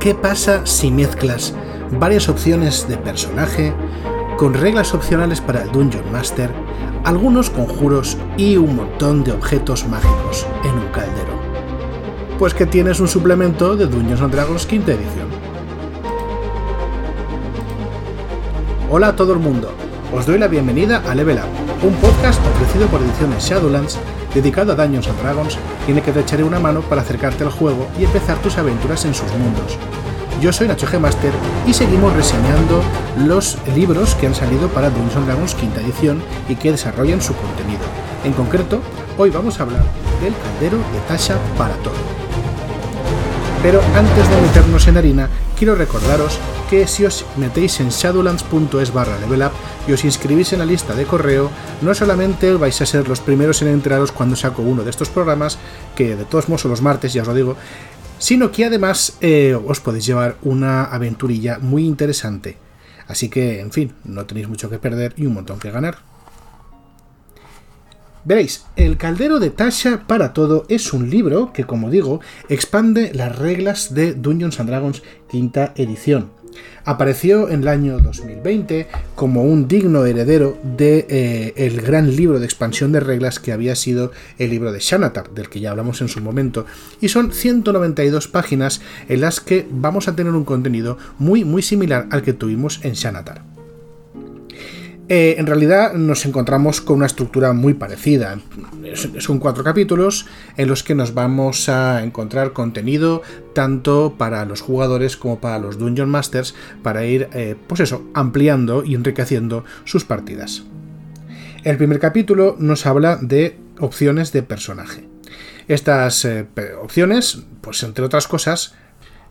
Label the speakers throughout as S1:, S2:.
S1: ¿Qué pasa si mezclas varias opciones de personaje con reglas opcionales para el Dungeon Master, algunos conjuros y un montón de objetos mágicos en un caldero? Pues que tienes un suplemento de Dungeons and Dragons quinta edición. Hola a todo el mundo, os doy la bienvenida a Level Up, un podcast ofrecido por Ediciones Shadowlands dedicado a Dungeons and Dragons el que te echaré una mano para acercarte al juego y empezar tus aventuras en sus mundos. Yo soy Nacho G. Master y seguimos reseñando los libros que han salido para Dungeons Dragons quinta edición y que desarrollan su contenido. En concreto, hoy vamos a hablar del caldero de Tasha para todo. Pero antes de meternos en harina, quiero recordaros que si os metéis en shadowlands.es barra y os inscribís en la lista de correo, no solamente vais a ser los primeros en enteraros cuando saco uno de estos programas, que de todos modos son los martes, ya os lo digo, sino que además eh, os podéis llevar una aventurilla muy interesante. Así que, en fin, no tenéis mucho que perder y un montón que ganar. Veréis, El Caldero de Tasha para Todo es un libro que, como digo, expande las reglas de Dungeons and Dragons quinta edición. Apareció en el año 2020 como un digno heredero de eh, el gran libro de expansión de reglas que había sido el libro de Shanatar, del que ya hablamos en su momento, y son 192 páginas en las que vamos a tener un contenido muy muy similar al que tuvimos en Shanatar. Eh, en realidad nos encontramos con una estructura muy parecida. Son cuatro capítulos en los que nos vamos a encontrar contenido tanto para los jugadores como para los Dungeon Masters para ir, eh, pues eso, ampliando y enriqueciendo sus partidas. El primer capítulo nos habla de opciones de personaje. Estas eh, opciones, pues entre otras cosas,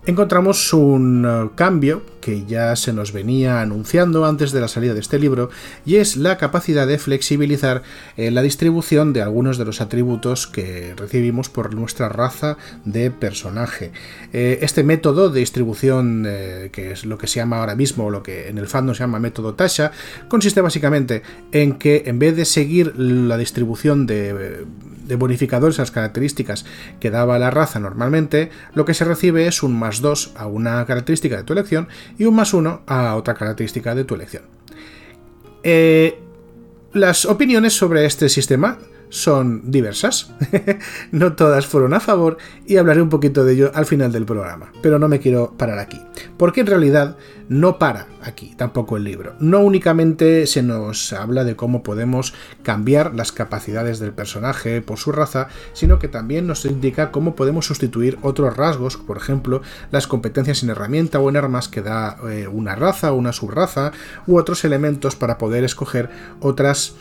S1: encontramos un eh, cambio que ya se nos venía anunciando antes de la salida de este libro y es la capacidad de flexibilizar eh, la distribución de algunos de los atributos que recibimos por nuestra raza de personaje. Eh, este método de distribución, que es lo que se llama ahora mismo, lo que en el fandom se llama método Tasha, consiste básicamente en que en vez de seguir la distribución de de bonificadores a las características que daba la raza normalmente, lo que se recibe es un más 2 a una característica de tu elección y un más 1 a otra característica de tu elección. Eh, las opiniones sobre este sistema son diversas. no todas fueron a favor y hablaré un poquito de ello al final del programa. Pero no me quiero parar aquí. Porque en realidad no para aquí tampoco el libro. No únicamente se nos habla de cómo podemos cambiar las capacidades del personaje por su raza, sino que también nos indica cómo podemos sustituir otros rasgos, por ejemplo, las competencias en herramienta o en armas que da eh, una raza o una subraza, u otros elementos para poder escoger otras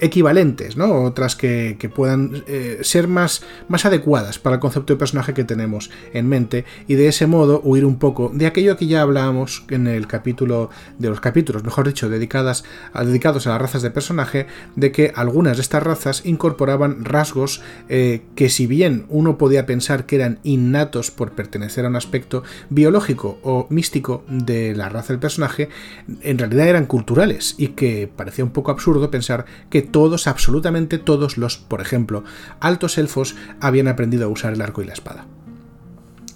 S1: equivalentes, ¿no? Otras que, puedan eh, ser más, más adecuadas para el concepto de personaje que tenemos en mente y de ese modo huir un poco de aquello que ya hablábamos en el capítulo de los capítulos, mejor dicho, dedicadas dedicados a las razas de personaje, de que algunas de estas razas incorporaban rasgos eh, que si bien uno podía pensar que eran innatos por pertenecer a un aspecto biológico o místico de la raza del personaje, en realidad eran culturales y que parecía un poco absurdo pensar que todos, absolutamente todos los, por ejemplo, altos elfos habían aprendido a usar el arco y la espada.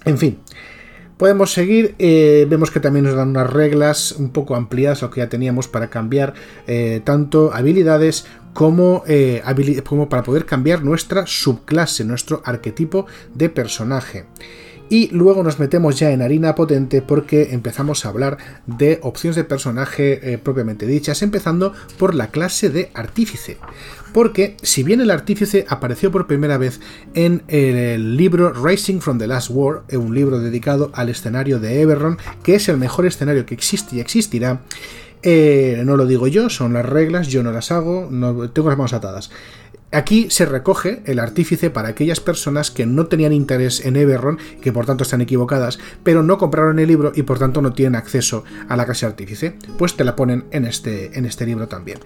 S1: En fin, podemos seguir. Eh, vemos que también nos dan unas reglas un poco ampliadas a lo que ya teníamos para cambiar eh, tanto habilidades como, eh, como para poder cambiar nuestra subclase, nuestro arquetipo de personaje. Y luego nos metemos ya en harina potente porque empezamos a hablar de opciones de personaje eh, propiamente dichas, empezando por la clase de artífice. Porque si bien el artífice apareció por primera vez en el libro Racing from the Last War, eh, un libro dedicado al escenario de Eberron, que es el mejor escenario que existe y existirá, eh, no lo digo yo, son las reglas, yo no las hago, no, tengo las manos atadas. Aquí se recoge el artífice para aquellas personas que no tenían interés en Eberron, que por tanto están equivocadas, pero no compraron el libro y por tanto no tienen acceso a la clase artífice, pues te la ponen en este, en este libro también.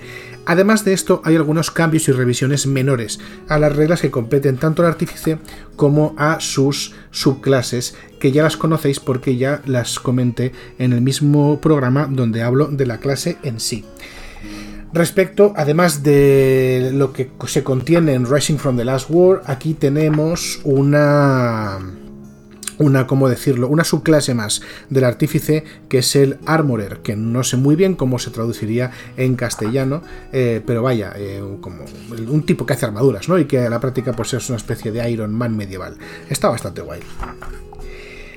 S1: Además de esto, hay algunos cambios y revisiones menores a las reglas que competen tanto al artífice como a sus subclases, que ya las conocéis porque ya las comenté en el mismo programa donde hablo de la clase en sí. Respecto, además de lo que se contiene en Rising from the Last War, aquí tenemos una una, ¿cómo decirlo? Una subclase más del artífice que es el armorer, que no sé muy bien cómo se traduciría en castellano, eh, pero vaya, eh, como un tipo que hace armaduras, ¿no? Y que a la práctica pues es una especie de Iron Man medieval. Está bastante guay.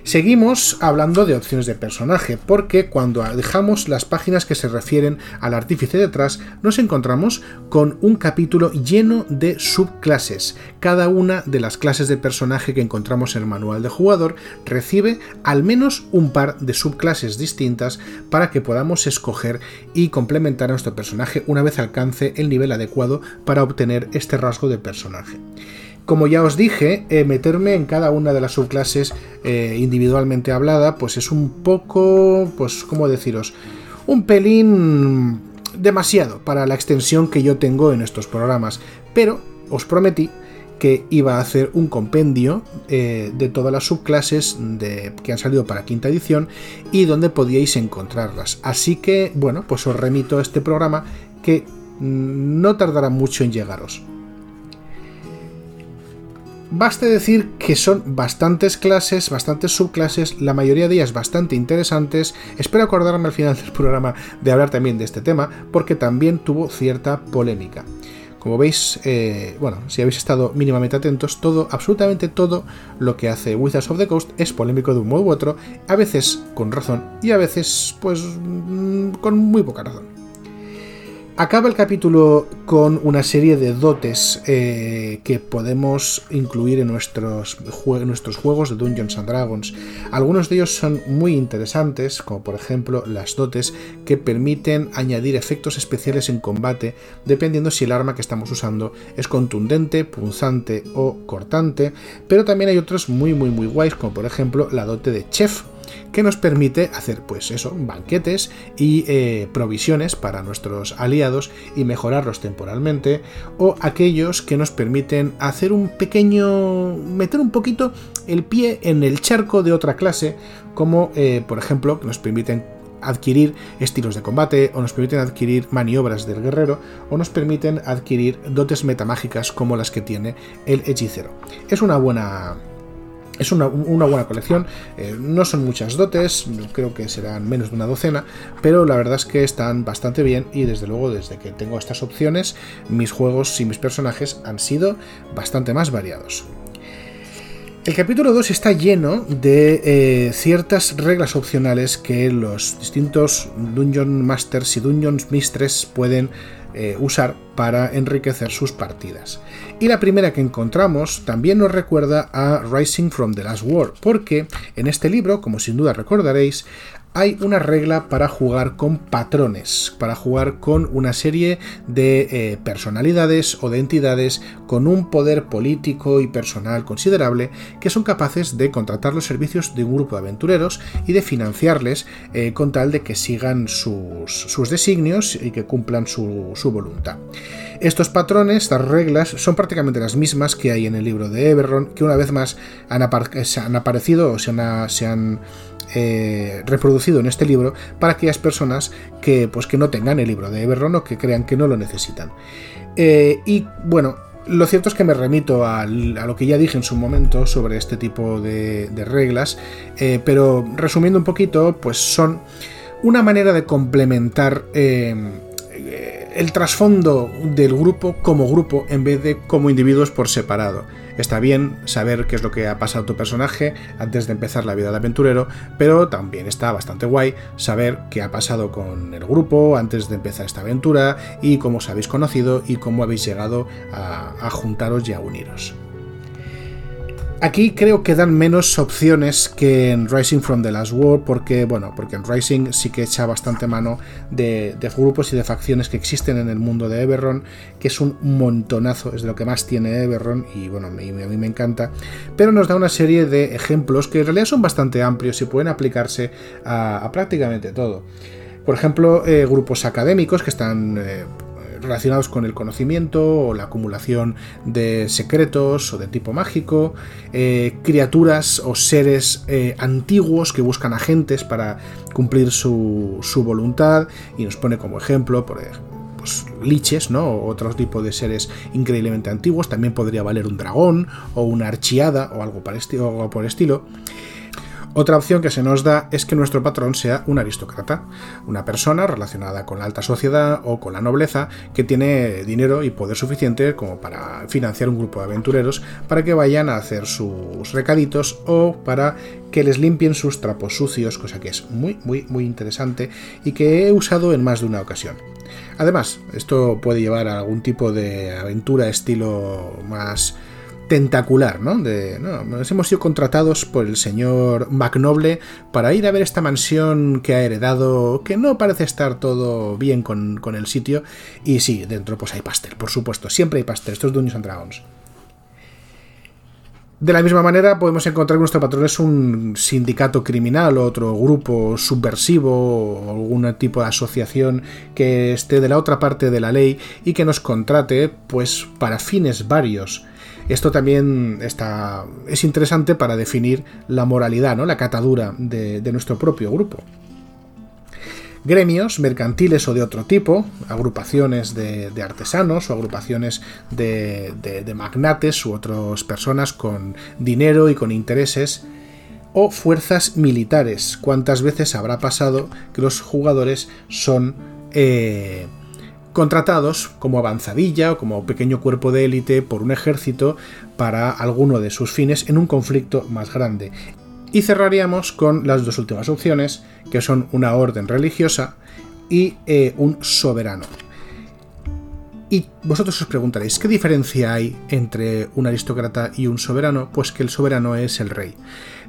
S1: Seguimos hablando de opciones de personaje, porque cuando dejamos las páginas que se refieren al artífice detrás, nos encontramos con un capítulo lleno de subclases. Cada una de las clases de personaje que encontramos en el manual de jugador recibe al menos un par de subclases distintas para que podamos escoger y complementar a nuestro personaje una vez alcance el nivel adecuado para obtener este rasgo de personaje. Como ya os dije, eh, meterme en cada una de las subclases eh, individualmente hablada, pues es un poco, pues, ¿cómo deciros? Un pelín demasiado para la extensión que yo tengo en estos programas. Pero os prometí que iba a hacer un compendio eh, de todas las subclases que han salido para quinta edición y donde podíais encontrarlas. Así que, bueno, pues os remito a este programa que mm, no tardará mucho en llegaros. Baste decir que son bastantes clases, bastantes subclases, la mayoría de ellas bastante interesantes. Espero acordarme al final del programa de hablar también de este tema, porque también tuvo cierta polémica. Como veis, eh, bueno, si habéis estado mínimamente atentos, todo, absolutamente todo lo que hace Wizards of the Coast es polémico de un modo u otro, a veces con razón y a veces, pues, mm, con muy poca razón. Acaba el capítulo con una serie de dotes eh, que podemos incluir en nuestros, nuestros juegos de Dungeons and Dragons. Algunos de ellos son muy interesantes, como por ejemplo las dotes que permiten añadir efectos especiales en combate dependiendo si el arma que estamos usando es contundente, punzante o cortante, pero también hay otros muy muy muy guays, como por ejemplo la dote de Chef que nos permite hacer pues eso, banquetes y eh, provisiones para nuestros aliados y mejorarlos temporalmente, o aquellos que nos permiten hacer un pequeño, meter un poquito el pie en el charco de otra clase, como eh, por ejemplo que nos permiten adquirir estilos de combate, o nos permiten adquirir maniobras del guerrero, o nos permiten adquirir dotes metamágicas como las que tiene el hechicero. Es una buena es una, buena colección, eh, no son muchas dotes, creo que serán menos de una docena, pero la verdad es que están bastante bien y desde luego desde que tengo estas opciones, mis juegos y mis personajes han sido bastante más variados. El capítulo 2 está lleno de eh, ciertas reglas opcionales que los distintos Dungeon Masters y Dungeons Mistress pueden eh, usar para enriquecer sus partidas. Y la primera que encontramos también nos recuerda a Rising from the Last War, porque en este libro, como sin duda recordaréis, hay una regla para jugar con patrones, para jugar con una serie de eh, personalidades o de entidades con un poder político y personal considerable que son capaces de contratar los servicios de un grupo de aventureros y de financiarles eh, con tal de que sigan sus, designios y que cumplan su, voluntad. Estos patrones, estas reglas, son prácticamente las mismas que hay en el libro de Eberron, que una vez más han, aparecido o se han eh, reproducido en este libro para aquellas personas que, pues, que no tengan el libro de Eberron o que crean que no lo necesitan. Eh, y bueno, lo cierto es que me remito a, lo que ya dije en su momento sobre este tipo de, reglas, eh, pero resumiendo un poquito, pues son una manera de complementar el trasfondo del grupo como grupo en vez de como individuos por separado. Está bien saber qué es lo que ha pasado tu personaje antes de empezar la vida de aventurero, pero también está bastante guay saber qué ha pasado con el grupo antes de empezar esta aventura y cómo os habéis conocido y cómo habéis llegado a, a juntaros y a uniros. Aquí creo que dan menos opciones que en Rising from the Last War, porque, bueno, porque en Rising sí que echa bastante mano de, grupos y de facciones que existen en el mundo de Eberron, que es un montonazo, es de lo que más tiene Eberron, y bueno, a mí, me encanta, pero nos da una serie de ejemplos que en realidad son bastante amplios y pueden aplicarse a, prácticamente todo. Por ejemplo, eh, grupos académicos que están eh, relacionados con el conocimiento o la acumulación de secretos o de tipo mágico, eh, criaturas o seres eh, antiguos que buscan agentes para cumplir su, voluntad y nos pone como ejemplo, por los liches, ¿no? O otro tipo de seres increíblemente antiguos. También podría valer un dragón o una archiada o algo por estilo. Otra opción que se nos da es que nuestro patrón sea un aristócrata, una persona relacionada con la alta sociedad o con la nobleza que tiene dinero y poder suficiente como para financiar un grupo de aventureros para que vayan a hacer sus recaditos o para que les limpien sus trapos sucios, cosa que es muy, muy, muy interesante y que he usado en más de una ocasión. Además, esto puede llevar a algún tipo de aventura estilo más tentacular, ¿no? De, nos hemos sido contratados por el señor Magnoble para ir a ver esta mansión que ha heredado, que no parece estar todo bien con, el sitio. Y sí, dentro pues hay pastel, por supuesto, siempre hay pastel, estos Dungeons and Dragons. De la misma manera, podemos encontrar que nuestro patrón es un sindicato criminal otro grupo subversivo o algún tipo de asociación que esté de la otra parte de la ley y que nos contrate, pues, para fines varios esto también está, es interesante para definir la moralidad, ¿no? la catadura de, nuestro propio grupo gremios mercantiles o de otro tipo, agrupaciones de, artesanos o agrupaciones de, magnates u otras personas con dinero y con intereses, o fuerzas militares. ¿Cuántas veces habrá pasado que los jugadores son eh, contratados como avanzadilla o como pequeño cuerpo de élite por un ejército para alguno de sus fines en un conflicto más grande. Y cerraríamos con las dos últimas opciones, que son una orden religiosa y eh, un soberano. Y vosotros os preguntaréis, ¿qué diferencia hay entre un aristócrata y un soberano? Pues que el soberano es el rey.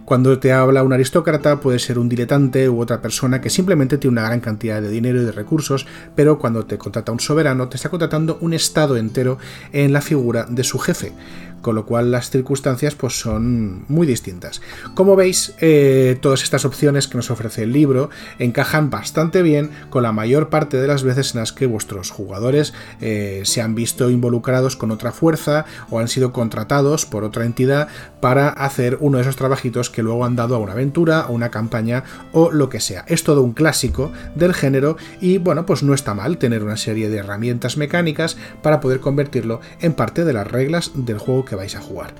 S1: Cuando te habla un aristócrata puede ser un diletante u otra persona que simplemente tiene una gran cantidad de dinero y de recursos, pero cuando te contrata un soberano te está contratando un estado entero en la figura de su jefe con lo cual las circunstancias pues son muy distintas. Como veis, eh, todas estas opciones que nos ofrece el libro encajan bastante bien con la mayor parte de las veces en las que vuestros jugadores eh, se han visto involucrados con otra fuerza o han sido contratados por otra entidad para hacer uno de esos trabajitos que luego han dado a una aventura, a una campaña o lo que sea. Es todo un clásico del género y bueno, pues no está mal tener una serie de herramientas mecánicas para poder convertirlo en parte de las reglas del juego que vais a jugar.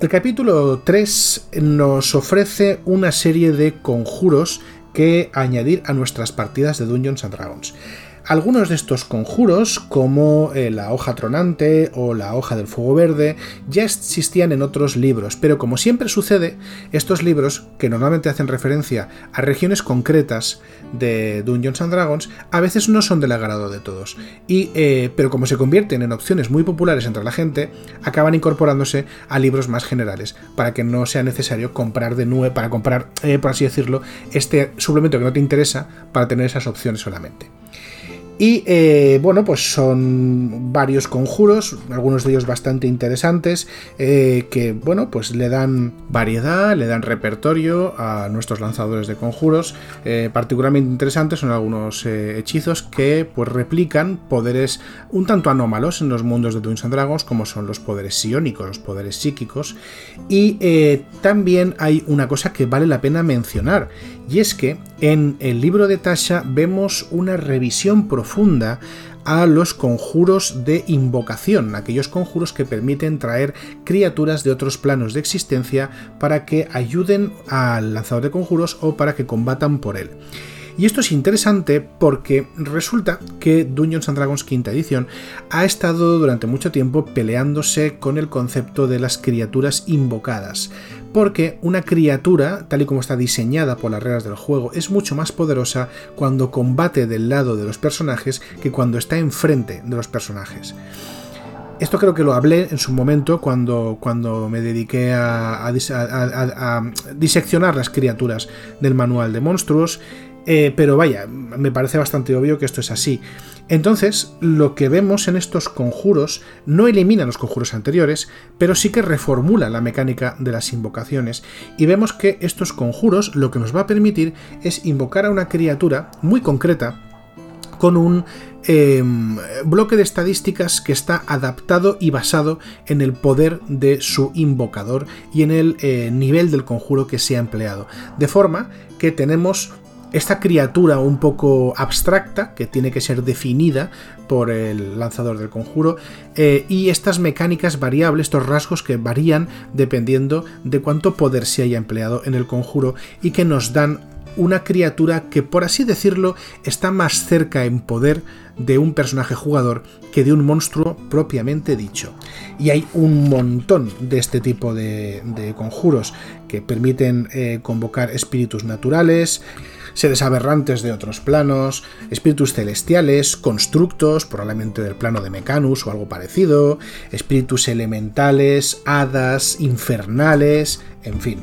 S1: El capítulo 3 nos ofrece una serie de conjuros que añadir a nuestras partidas de Dungeons and Dragons. Algunos de estos conjuros, como eh, la hoja tronante o la hoja del fuego verde, ya existían en otros libros, pero como siempre sucede, estos libros, que normalmente hacen referencia a regiones concretas de Dungeons and Dragons, a veces no son del agrado de todos. Y, eh, pero como se convierten en opciones muy populares entre la gente, acaban incorporándose a libros más generales, para que no sea necesario comprar de nuevo, para comprar, eh, por así decirlo, este suplemento que no te interesa para tener esas opciones solamente. Y eh, bueno, pues son varios conjuros, algunos de ellos bastante interesantes, eh, que bueno, pues le dan variedad, le dan repertorio a nuestros lanzadores de conjuros. Eh, particularmente interesantes son algunos hechizos que pues replican poderes un tanto anómalos en los mundos de Dungeons and Dragons, como son los poderes psiónicos, los poderes psíquicos. Y también hay una cosa que vale la pena mencionar, y es que en el libro de Tasha vemos una revisión profunda a los conjuros de invocación, aquellos conjuros que permiten traer criaturas de otros planos de existencia para que ayuden al lanzador de conjuros o para que combatan por él. Y esto es interesante porque resulta que Dungeons and Dragons quinta edición ha estado durante mucho tiempo peleándose con el concepto de las criaturas invocadas porque una criatura, tal y como está diseñada por las reglas del juego, es mucho más poderosa cuando combate del lado de los personajes que cuando está enfrente de los personajes. Esto creo que lo hablé en su momento cuando, cuando me dediqué a, diseccionar las criaturas del manual de monstruos, eh, pero vaya, me parece bastante obvio que esto es así. Entonces, lo que vemos en estos conjuros no elimina los conjuros anteriores, pero sí que reformula la mecánica de las invocaciones. Y vemos que estos conjuros lo que nos va a permitir es invocar a una criatura muy concreta con un em, bloque de estadísticas que está adaptado y basado en el poder de su invocador y en el eh, nivel del conjuro que se ha empleado. De forma que tenemos esta criatura un poco abstracta que tiene que ser definida por el lanzador del conjuro eh, y estas mecánicas variables, estos rasgos que varían dependiendo de cuánto poder se haya empleado en el conjuro y que nos dan una criatura que, por así decirlo, está más cerca en poder de un personaje jugador que de un monstruo propiamente dicho. Y hay un montón de este tipo de, conjuros que permiten eh, convocar espíritus naturales, seres aberrantes de otros planos, espíritus celestiales, constructos, probablemente del plano de Mecanus o algo parecido, espíritus elementales, hadas, infernales, en fin.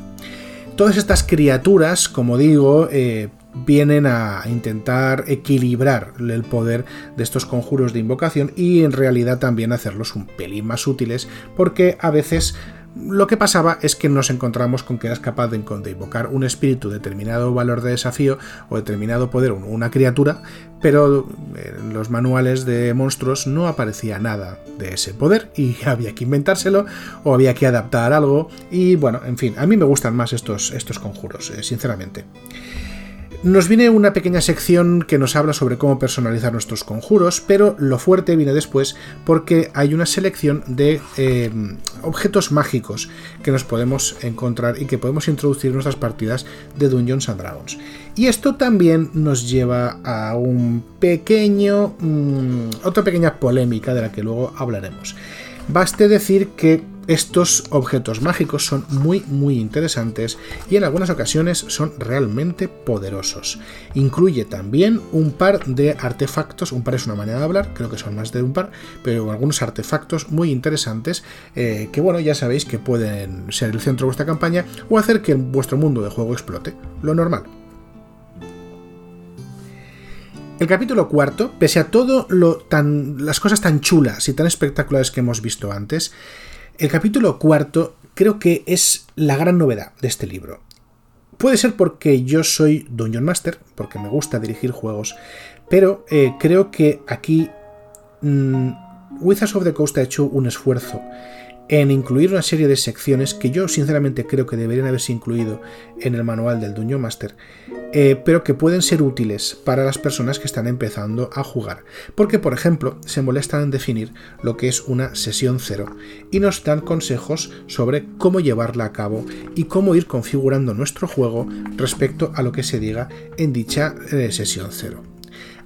S1: Todas estas criaturas, como digo, eh, vienen a intentar equilibrar el poder de estos conjuros de invocación y en realidad también hacerlos un pelín más útiles porque a veces lo que pasaba es que nos encontramos con que eras capaz de, invocar un espíritu, determinado valor de desafío o determinado poder, una criatura, pero en los manuales de monstruos no aparecía nada de ese poder y había que inventárselo o había que adaptar algo y bueno, en fin, a mí me gustan más estos, estos conjuros, eh, sinceramente. Nos viene una pequeña sección que nos habla sobre cómo personalizar nuestros conjuros, pero lo fuerte viene después porque hay una selección de eh, objetos mágicos que nos podemos encontrar y que podemos introducir en nuestras partidas de Dungeons and Dragons. Y esto también nos lleva a un pequeño. Mm, otra pequeña polémica de la que luego hablaremos. Baste decir que estos objetos mágicos son muy muy interesantes y en algunas ocasiones son realmente poderosos. Incluye también un par de artefactos, un par es una manera de hablar, creo que son más de un par, pero algunos artefactos muy interesantes eh, que bueno, ya sabéis que pueden ser el centro de vuestra campaña o hacer que vuestro mundo de juego explote, lo normal. El capítulo cuarto, pese a todo lo tan, las cosas tan chulas y tan espectaculares que hemos visto antes, el capítulo cuarto creo que es la gran novedad de este libro. Puede ser porque yo soy Dungeon Master, porque me gusta dirigir juegos, pero eh, creo que aquí mm, Wizards of the Coast ha hecho un esfuerzo en incluir una serie de secciones que yo sinceramente creo que deberían haberse incluido en el manual del Dungeon Master, eh, pero que pueden ser útiles para las personas que están empezando a jugar. Porque, por ejemplo, se molestan en definir lo que es una sesión cero y nos dan consejos sobre cómo llevarla a cabo y cómo ir configurando nuestro juego respecto a lo que se diga en dicha eh, sesión cero.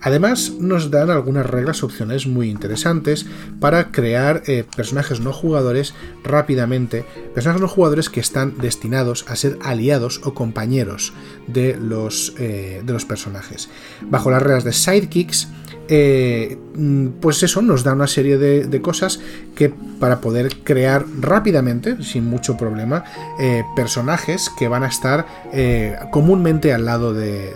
S1: Además, nos dan algunas reglas opcionales muy interesantes para crear eh, personajes no jugadores rápidamente, personajes no jugadores que están destinados a ser aliados o compañeros de los, eh, de los personajes. Bajo las reglas de sidekicks, eh, mm, pues eso nos da una serie de, cosas que para poder crear rápidamente, sin mucho problema, eh, personajes que van a estar eh, comúnmente al lado de,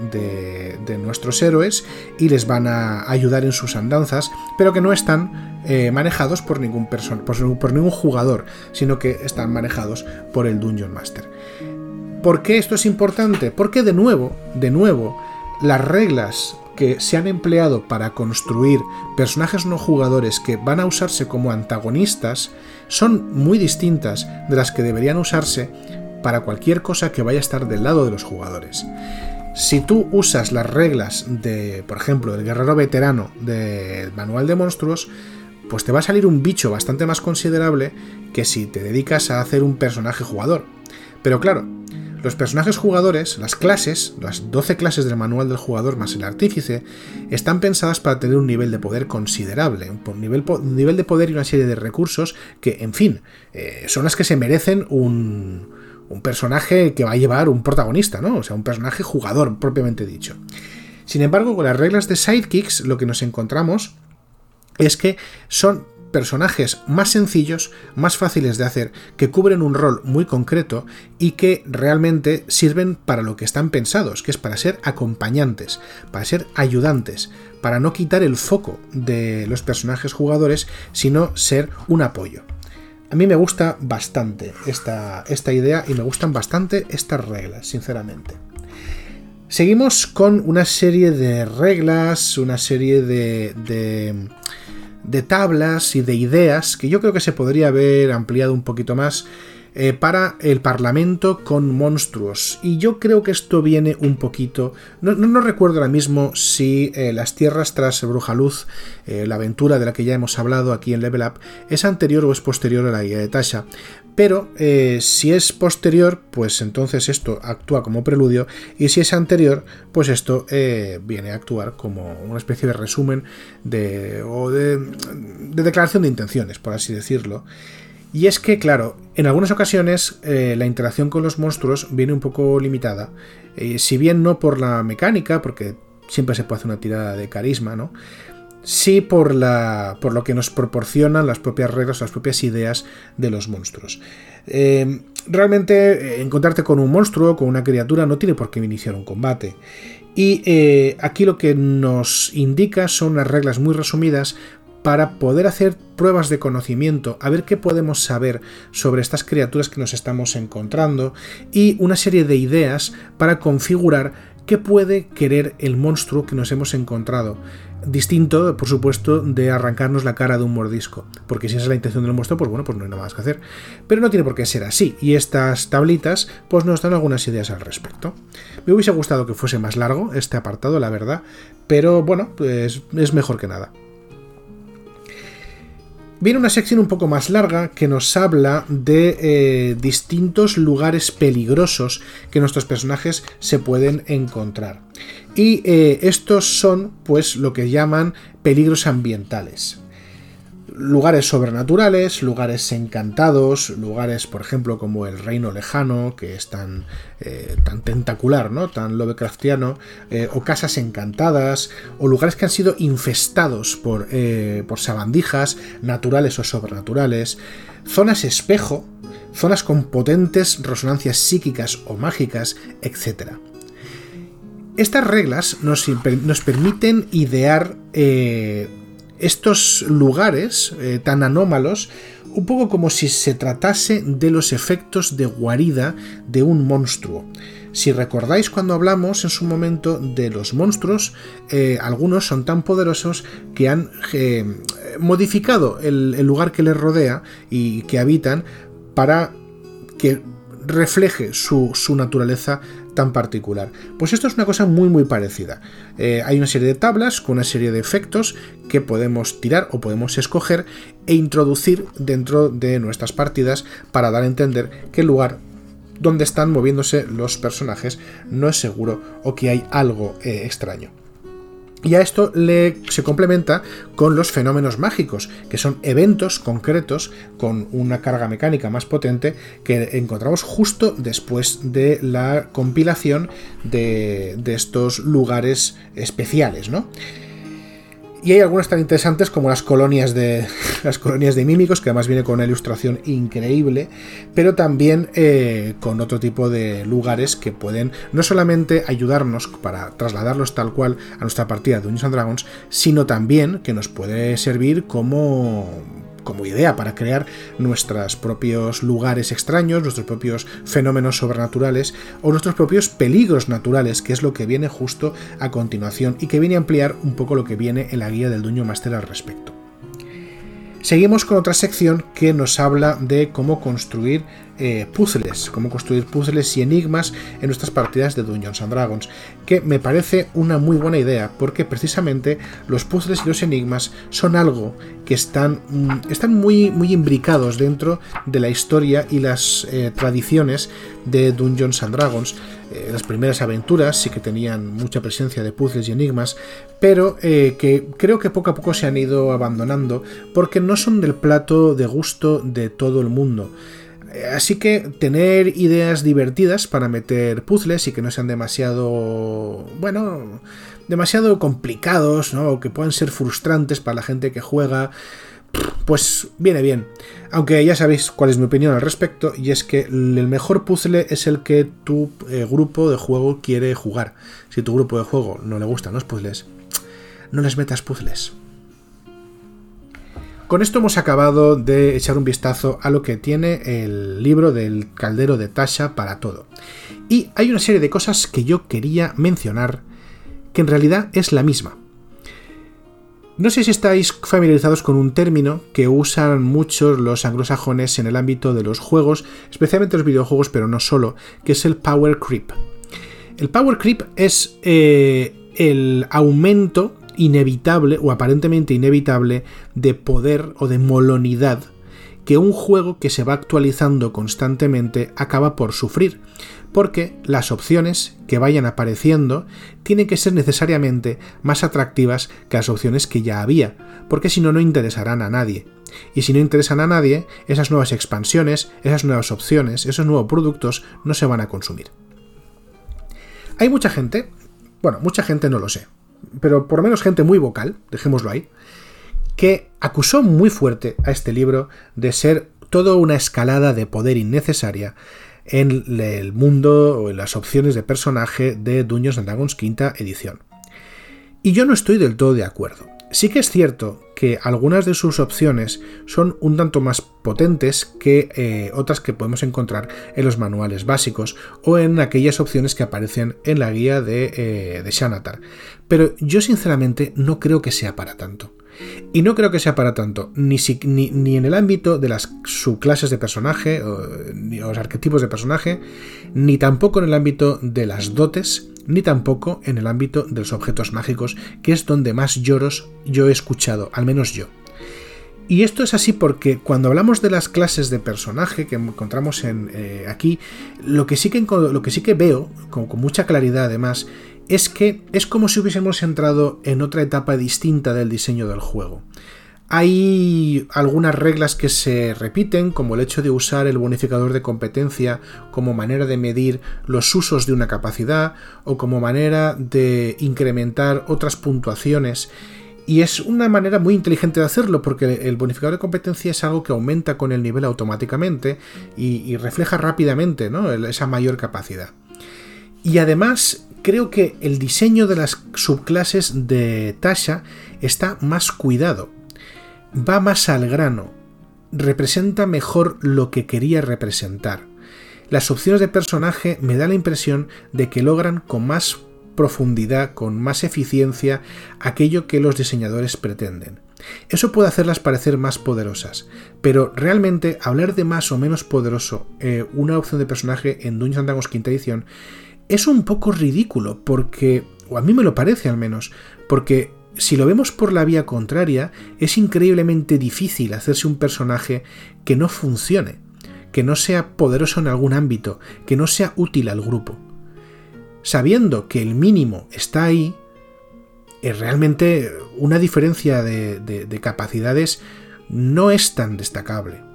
S1: nuestros héroes y les van a ayudar en sus andanzas, pero que no están manejados por ningún, por, por ningún jugador, sino que están manejados por el Dungeon Master. ¿Por qué esto es importante? Porque de nuevo, de nuevo, las reglas que se han empleado para construir personajes no jugadores que van a usarse como antagonistas son muy distintas de las que deberían usarse para cualquier cosa que vaya a estar del lado de los jugadores. Si tú usas las reglas de, por ejemplo, del guerrero veterano del manual de monstruos, pues te va a salir un bicho bastante más considerable que si te dedicas a hacer un personaje jugador. Pero claro, los personajes jugadores, las clases, las 12 clases del manual del jugador más el artífice, están pensadas para tener un nivel de poder considerable, un nivel, de poder y una serie de recursos que, en fin, eh, son las que se merecen un, un personaje que va a llevar un protagonista, ¿no? O sea, un personaje jugador, propiamente dicho. Sin embargo, con las reglas de sidekicks, lo que nos encontramos es que son personajes más sencillos, más fáciles de hacer, que cubren un rol muy concreto y que realmente sirven para lo que están pensados, que es para ser acompañantes, para ser ayudantes, para no quitar el foco de los personajes jugadores, sino ser un apoyo. A mí me gusta bastante esta, esta idea y me gustan bastante estas reglas, sinceramente. Seguimos con una serie de reglas, una serie de, de de tablas y de ideas que yo creo que se podría haber ampliado un poquito más, eh, para el Parlamento con monstruos. Y yo creo que esto viene un poquito. No, no, recuerdo ahora mismo si eh, las tierras tras Brujaluz, eh, la aventura de la que ya hemos hablado aquí en Level Up, es anterior o es posterior a la guía de Tasha. Pero si es posterior, pues entonces esto actúa como preludio. Y si es anterior, pues esto viene a actuar como una especie de resumen de, o de, de declaración de intenciones, por así decirlo. Y es que, claro, en algunas ocasiones eh, la interacción con los monstruos viene un poco limitada. Eh, si bien no por la mecánica, porque siempre se puede hacer una tirada de carisma, ¿no? Sí por, la, por lo que nos proporcionan las propias reglas, las propias ideas de los monstruos. Eh, realmente encontrarte con un monstruo, con una criatura, no tiene por qué iniciar un combate. Y aquí lo que nos indica son unas reglas muy resumidas para poder hacer pruebas de conocimiento, a ver qué podemos saber sobre estas criaturas que nos estamos encontrando y una serie de ideas para configurar qué puede querer el monstruo que nos hemos encontrado. Distinto, por supuesto, de arrancarnos la cara de un mordisco, porque si esa es la intención del monstruo, pues bueno, pues no hay nada más que hacer. Pero no tiene por qué ser así, y estas tablitas pues nos dan algunas ideas al respecto. Me hubiese gustado que fuese más largo este apartado, la verdad, pero bueno, pues es mejor que nada viene una sección un poco más larga que nos habla de eh, distintos lugares peligrosos que nuestros personajes se pueden encontrar. Y eh, estos son pues lo que llaman peligros ambientales lugares sobrenaturales, lugares encantados, lugares, por ejemplo, como el Reino Lejano, que es tan, eh, tan tentacular, ¿no? tan Lovecraftiano, eh, o casas encantadas, o lugares que han sido infestados por, eh, por sabandijas, naturales o sobrenaturales, zonas espejo, zonas con potentes resonancias psíquicas o mágicas, etc. Estas reglas nos, nos permiten idear estos lugares eh, tan anómalos un poco como si se tratase de los efectos de guarida de un monstruo. Si recordáis cuando hablamos en su momento de los monstruos, eh, algunos son tan poderosos que han eh, modificado el, lugar que les rodea y que habitan para que refleje su, su naturaleza tan particular. Pues esto es una cosa muy muy parecida. Eh, hay una serie de tablas con una serie de efectos que podemos tirar o podemos escoger e introducir dentro de nuestras partidas para dar a entender que el lugar donde están moviéndose los personajes no es seguro o que hay algo eh, extraño. Y a esto le, se complementa con los fenómenos mágicos, que son eventos concretos con una carga mecánica más potente que encontramos justo después de la compilación de, de estos lugares especiales, ¿no? Y hay algunas tan interesantes como las colonias de las colonias de mímicos, que además viene con una ilustración increíble, pero también eh, con otro tipo de lugares que pueden no solamente ayudarnos para trasladarlos tal cual a nuestra partida de Dungeons and Dragons, sino también que nos puede servir como como idea para crear nuestros propios lugares extraños, nuestros propios fenómenos sobrenaturales o nuestros propios peligros naturales, que es lo que viene justo a continuación y que viene a ampliar un poco lo que viene en la guía del Dueño Master al respecto. Seguimos con otra sección que nos habla de cómo construir eh, puzzles, cómo construir puzzles y enigmas en nuestras partidas de Dungeons and Dragons, que me parece una muy buena idea porque precisamente los puzzles y los enigmas son algo que están, mm, están muy, muy imbricados dentro de la historia y las eh, tradiciones de Dungeons and Dragons. Eh, las primeras aventuras sí que tenían mucha presencia de puzzles y enigmas, pero que creo que poco a poco se han ido abandonando porque no son del plato de gusto de todo el mundo. Eh, así que tener ideas divertidas para meter puzzles y que no sean demasiado, bueno, demasiado complicados, ¿no? O que puedan ser frustrantes para la gente que juega, pues viene bien. Aunque ya sabéis cuál es mi opinión al respecto, y es que el mejor puzzle es el que tu eh, grupo de juego quiere jugar. Si tu grupo de juego no le gustan los puzzles, no les metas puzzles. Con esto hemos acabado de echar un vistazo a lo que tiene el libro del caldero de Tasha para todo. Y hay una serie de cosas que yo quería mencionar que en realidad es la misma. No sé si estáis familiarizados con un término que usan muchos los anglosajones en el ámbito de los juegos, especialmente los videojuegos, pero no solo, que es el power creep. El power creep es eh, el aumento inevitable o aparentemente inevitable de poder o de molonidad que un juego que se va actualizando constantemente acaba por sufrir, porque las opciones que vayan apareciendo tienen que ser necesariamente más atractivas que las opciones que ya había, porque si no, no interesarán a nadie. Y si no interesan a nadie, esas nuevas expansiones, esas nuevas opciones, esos nuevos productos no se van a consumir. Hay mucha gente, bueno, mucha gente no lo sé, pero por menos gente muy vocal, dejémoslo ahí, que acusó muy fuerte a este libro de ser toda una escalada de poder innecesaria en el mundo o en las opciones de personaje de Dungeons Dragons quinta edición. Y yo no estoy del todo de acuerdo. Sí que es cierto que algunas de sus opciones son un tanto más potentes que eh, otras que podemos encontrar en los manuales básicos o en aquellas opciones que aparecen en la guía de, eh, de Shanatar. Pero yo sinceramente no creo que sea para tanto. Y no creo que sea para tanto, ni, ni, en el ámbito de las subclases de personaje, o, ni los arquetipos de personaje, ni tampoco en el ámbito de las dotes, ni tampoco en el ámbito de los objetos mágicos, que es donde más lloros yo he escuchado, al menos yo. Y esto es así porque cuando hablamos de las clases de personaje que encontramos en, eh, aquí, lo que, sí que, lo que sí que veo, con mucha claridad además, es que es como si hubiésemos entrado en otra etapa distinta del diseño del juego. Hay algunas reglas que se repiten, como el hecho de usar el bonificador de competencia como manera de medir los usos de una capacidad o como manera de incrementar otras puntuaciones. Y es una manera muy inteligente de hacerlo porque el bonificador de competencia es algo que aumenta con el nivel automáticamente y, refleja rápidamente esa mayor capacidad. Y además creo que el diseño de las subclases de Tasha está más cuidado, va más al grano, representa mejor lo que quería representar. Las opciones de personaje me da la impresión de que logran con más profundidad, con más eficiencia, aquello que los diseñadores pretenden. Eso puede hacerlas parecer más poderosas, pero realmente hablar de más o menos poderoso eh, una opción de personaje en Dungeons Dragons quinta edición es un poco ridículo, porque, o a mí me lo parece al menos, porque si lo vemos por la vía contraria, es increíblemente difícil hacerse un personaje que no funcione, que no sea poderoso en algún ámbito, que no sea útil al grupo. Sabiendo que el mínimo está ahí, es realmente una diferencia de, de capacidades no es tan destacable.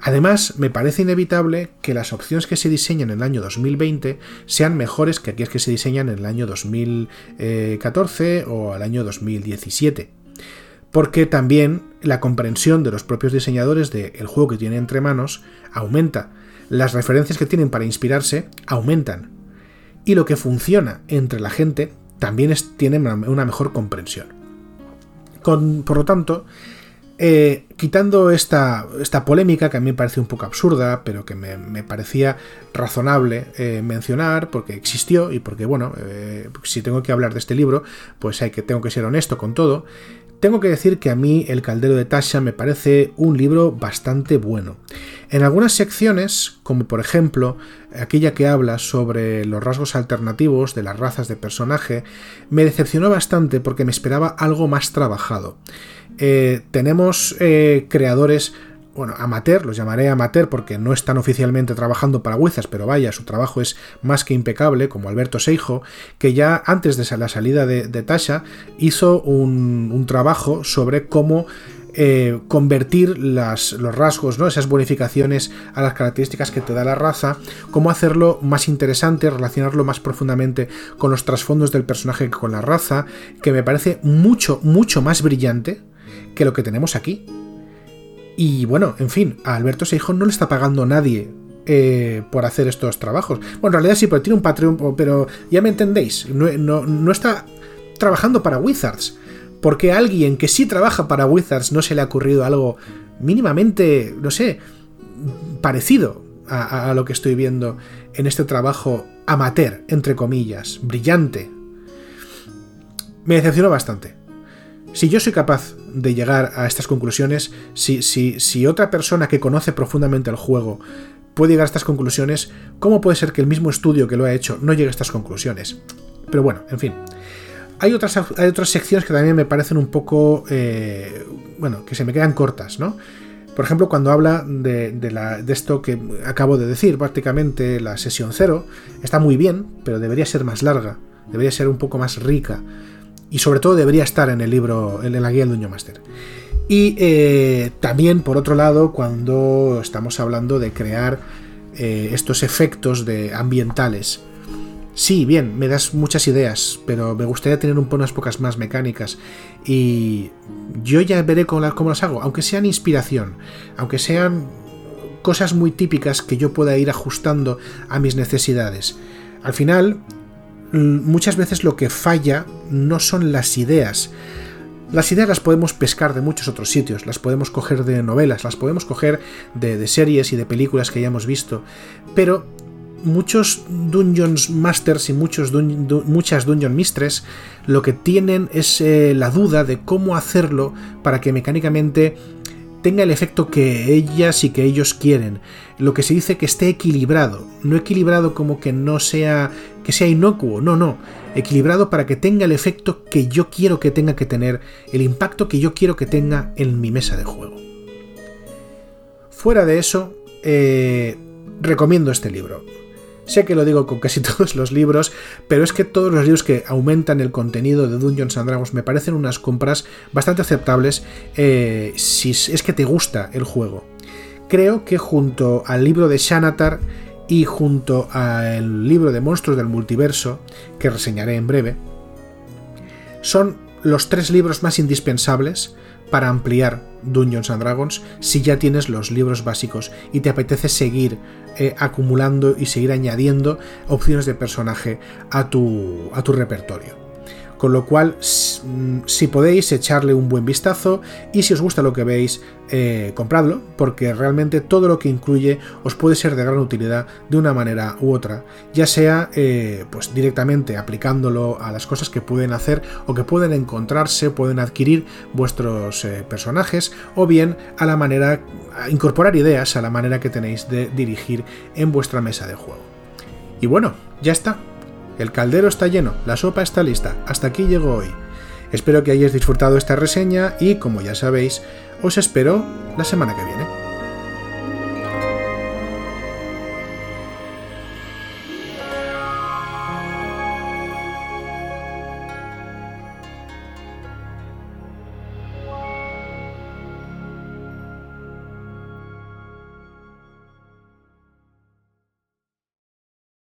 S1: Además, me parece inevitable que las opciones que se diseñan en el año 2020 sean mejores que aquellas que se diseñan en el año 2014 o al año 2017. Porque también la comprensión de los propios diseñadores del juego que tienen entre manos aumenta. Las referencias que tienen para inspirarse aumentan. Y lo que funciona entre la gente también tiene una mejor comprensión. por lo tanto, eh, quitando esta, esta, polémica que a mí me parece un poco absurda, pero que me, parecía razonable eh, mencionar porque existió y porque, bueno, eh, si tengo que hablar de este libro, pues hay que, tengo que ser honesto con todo. Tengo que decir que a mí El Caldero de Tasha me parece un libro bastante bueno. En algunas secciones, como por ejemplo aquella que habla sobre los rasgos alternativos de las razas de personaje, me decepcionó bastante porque me esperaba algo más trabajado. Eh, tenemos eh, creadores, bueno, amateur, los llamaré amateur porque no están oficialmente trabajando para Wizards, pero vaya, su trabajo es más que impecable, como Alberto Seijo, que ya antes de la salida de, Tasha hizo un, trabajo sobre cómo eh, convertir los rasgos, ¿no? esas bonificaciones a las características que te da la raza, cómo hacerlo más interesante, relacionarlo más profundamente con los trasfondos del personaje que con la raza, que me parece mucho, mucho más brillante que lo que tenemos aquí. Y bueno, en fin, a Alberto Seijón no le está pagando nadie eh, por hacer estos trabajos. Bueno, en realidad sí, porque tiene un Patreon, pero ya me entendéis, no, está trabajando para Wizards. Porque a alguien que sí trabaja para Wizards no se le ha ocurrido algo mínimamente, no sé, parecido a, a lo que estoy viendo en este trabajo amateur, entre comillas, brillante. Me decepcionó bastante. Si yo soy capaz de llegar a estas conclusiones, si, si, si otra persona que conoce profundamente el juego puede llegar a estas conclusiones, ¿cómo puede ser que el mismo estudio que lo ha hecho no llegue a estas conclusiones? Pero bueno, en fin. Hay otras, hay otras secciones que también me parecen un poco... Eh, bueno, que se me quedan cortas, ¿no? Por ejemplo, cuando habla de, de, esto que acabo de decir, prácticamente la sesión cero, está muy bien, pero debería ser más larga, debería ser un poco más rica, y sobre todo debería estar en el libro, en la guía del Dueño Master. Y eh, también, por otro lado, cuando estamos hablando de crear eh, estos efectos de ambientales. Sí, bien, me das muchas ideas, pero me gustaría tener un unas pocas más mecánicas. Y yo ya veré cómo, cómo las hago, aunque sean inspiración, aunque sean cosas muy típicas que yo pueda ir ajustando a mis necesidades. Al final, muchas veces lo que falla no son las ideas, las ideas las podemos pescar de muchos otros sitios, las podemos coger de novelas, las podemos coger de, series y de películas que ya hemos visto, pero muchos Dungeons Masters y muchos muchas Dungeon Mistress lo que tienen es eh, la duda de cómo hacerlo para que mecánicamente tenga el efecto que ellas y que ellos quieren. Lo que se dice que esté equilibrado. No equilibrado como que no sea. que sea inocuo. No, no. Equilibrado para que tenga el efecto que yo quiero que tenga que tener. El impacto que yo quiero que tenga en mi mesa de juego. Fuera de eso, eh, recomiendo este libro. Sé que lo digo con casi todos los libros, pero es que todos los libros que aumentan el contenido de Dungeons and Dragons me parecen unas compras bastante aceptables eh, si es que te gusta el juego. Creo que junto al libro de Shanatar y junto al libro de Monstruos del Multiverso, que reseñaré en breve, son los tres libros más indispensables para ampliar Dungeons and Dragons si ya tienes los libros básicos y te apetece seguir eh, acumulando y seguir añadiendo opciones de personaje a tu, a tu repertorio. Con lo cual, mm, si podéis echarle un buen vistazo y si os gusta lo que veis, eh, compradlo, porque realmente todo lo que incluye os puede ser de gran utilidad de una manera u otra, ya sea eh, pues directamente aplicándolo a las cosas que pueden hacer o que pueden encontrarse, pueden adquirir vuestros eh, personajes, o bien a la manera, incorporar ideas a la manera que tenéis de dirigir en vuestra mesa de juego. Y bueno, ya está. El caldero está lleno, la sopa está lista, hasta aquí llego hoy. Espero que hayáis disfrutado esta reseña y, como ya sabéis, os espero la semana que viene.